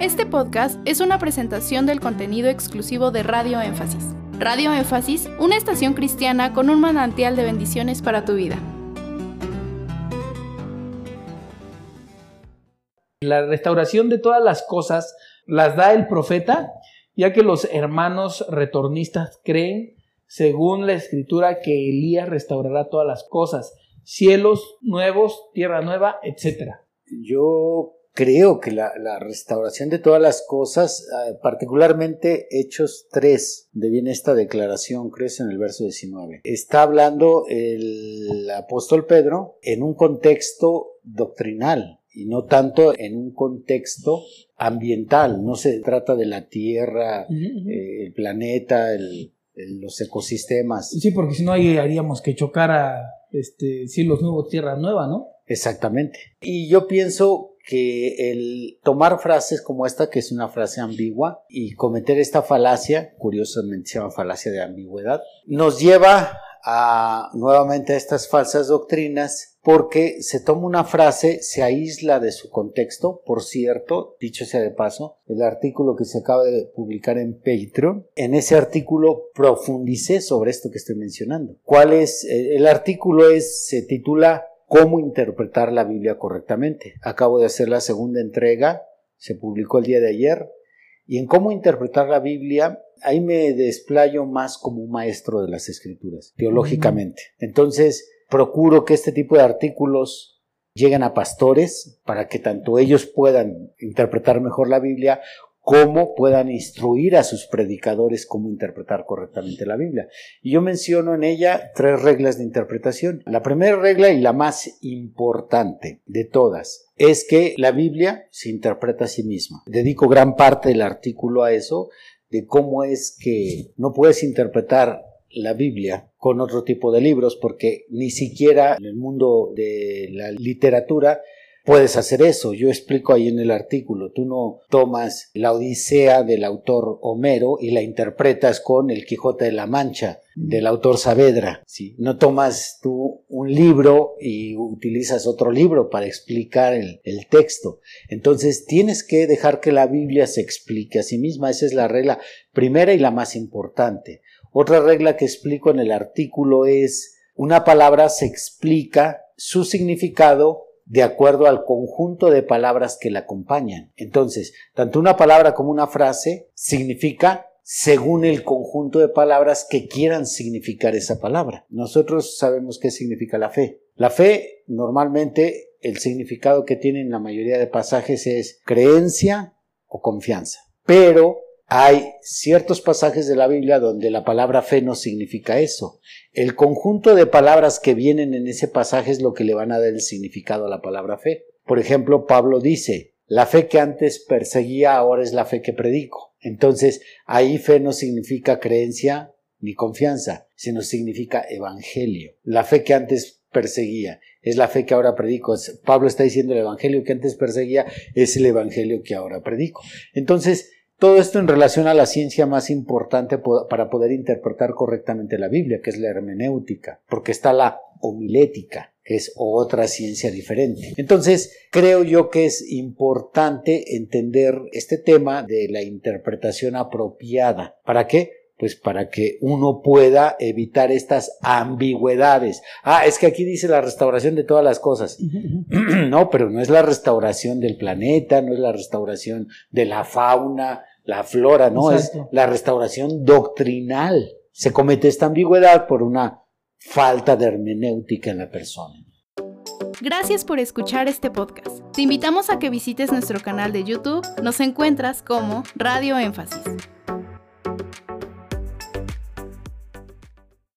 Este podcast es una presentación del contenido exclusivo de Radio Énfasis. Radio Énfasis, una estación cristiana con un manantial de bendiciones para tu vida. La restauración de todas las cosas las da el profeta, ya que los hermanos retornistas creen, según la escritura, que Elías restaurará todas las cosas, cielos nuevos, tierra nueva, etc. Yo creo que la, restauración de todas las cosas, ah, particularmente Hechos 3, de bien esta declaración, creo en el verso 19, está hablando el apóstol Pedro en un contexto doctrinal y no tanto en un contexto ambiental. No se trata de la Tierra, eh, el planeta, los ecosistemas. Sí, porque si no ahí haríamos que chocara este, cielos nuevos, tierra nueva, ¿no? Exactamente. Y yo pienso que el tomar frases como esta, que es una frase ambigua, y cometer esta falacia, curiosamente se llama falacia de ambigüedad, nos lleva a nuevamente a estas falsas doctrinas porque se toma una frase, se aísla de su contexto, por cierto, dicho sea de paso, el artículo que se acaba de publicar en Patreon, en ese artículo profundicé sobre esto que estoy mencionando. ¿Cuál es? El artículo es, se titula cómo interpretar la Biblia correctamente. Acabo de hacer la segunda entrega, se publicó el día de ayer, y en cómo interpretar la Biblia, ahí me desplayo más como un maestro de las escrituras, teológicamente. Entonces, procuro que este tipo de artículos lleguen a pastores para que tanto ellos puedan interpretar mejor la Biblia cómo puedan instruir a sus predicadores cómo interpretar correctamente la Biblia. Y yo menciono en ella tres reglas de interpretación. La primera regla y la más importante de todas es que la Biblia se interpreta a sí misma. Dedico gran parte del artículo a eso, de cómo es que no puedes interpretar la Biblia con otro tipo de libros porque ni siquiera en el mundo de la literatura puedes hacer eso. Yo explico ahí en el artículo. Tú no tomas la Odisea del autor Homero y la interpretas con el Quijote de la Mancha del autor Saavedra. ¿sí? No tomas tú un libro y utilizas otro libro para explicar el, el texto. Entonces tienes que dejar que la Biblia se explique a sí misma. Esa es la regla primera y la más importante. Otra regla que explico en el artículo es una palabra se explica su significado de acuerdo al conjunto de palabras que la acompañan. Entonces, tanto una palabra como una frase significa según el conjunto de palabras que quieran significar esa palabra. Nosotros sabemos qué significa la fe. La fe, normalmente, el significado que tiene en la mayoría de pasajes es creencia o confianza. Pero hay ciertos pasajes de la Biblia donde la palabra fe no significa eso. El conjunto de palabras que vienen en ese pasaje es lo que le van a dar el significado a la palabra fe. Por ejemplo, Pablo dice, la fe que antes perseguía ahora es la fe que predico. Entonces, ahí fe no significa creencia ni confianza, sino significa evangelio. La fe que antes perseguía es la fe que ahora predico. Pablo está diciendo el evangelio que antes perseguía es el evangelio que ahora predico. Entonces, todo esto en relación a la ciencia más importante para poder interpretar correctamente la Biblia, que es la hermenéutica, porque está la homilética, que es otra ciencia diferente. Entonces, creo yo que es importante entender este tema de la interpretación apropiada. ¿Para qué? Pues para que uno pueda evitar estas ambigüedades. Ah, es que aquí dice la restauración de todas las cosas. no, pero no es la restauración del planeta, no es la restauración de la fauna, la flora, ¿no? Es la restauración doctrinal. Se comete esta ambigüedad por una falta de hermenéutica en la persona. Gracias por escuchar este podcast. Te invitamos a que visites nuestro canal de YouTube. Nos encuentras como Radio Énfasis.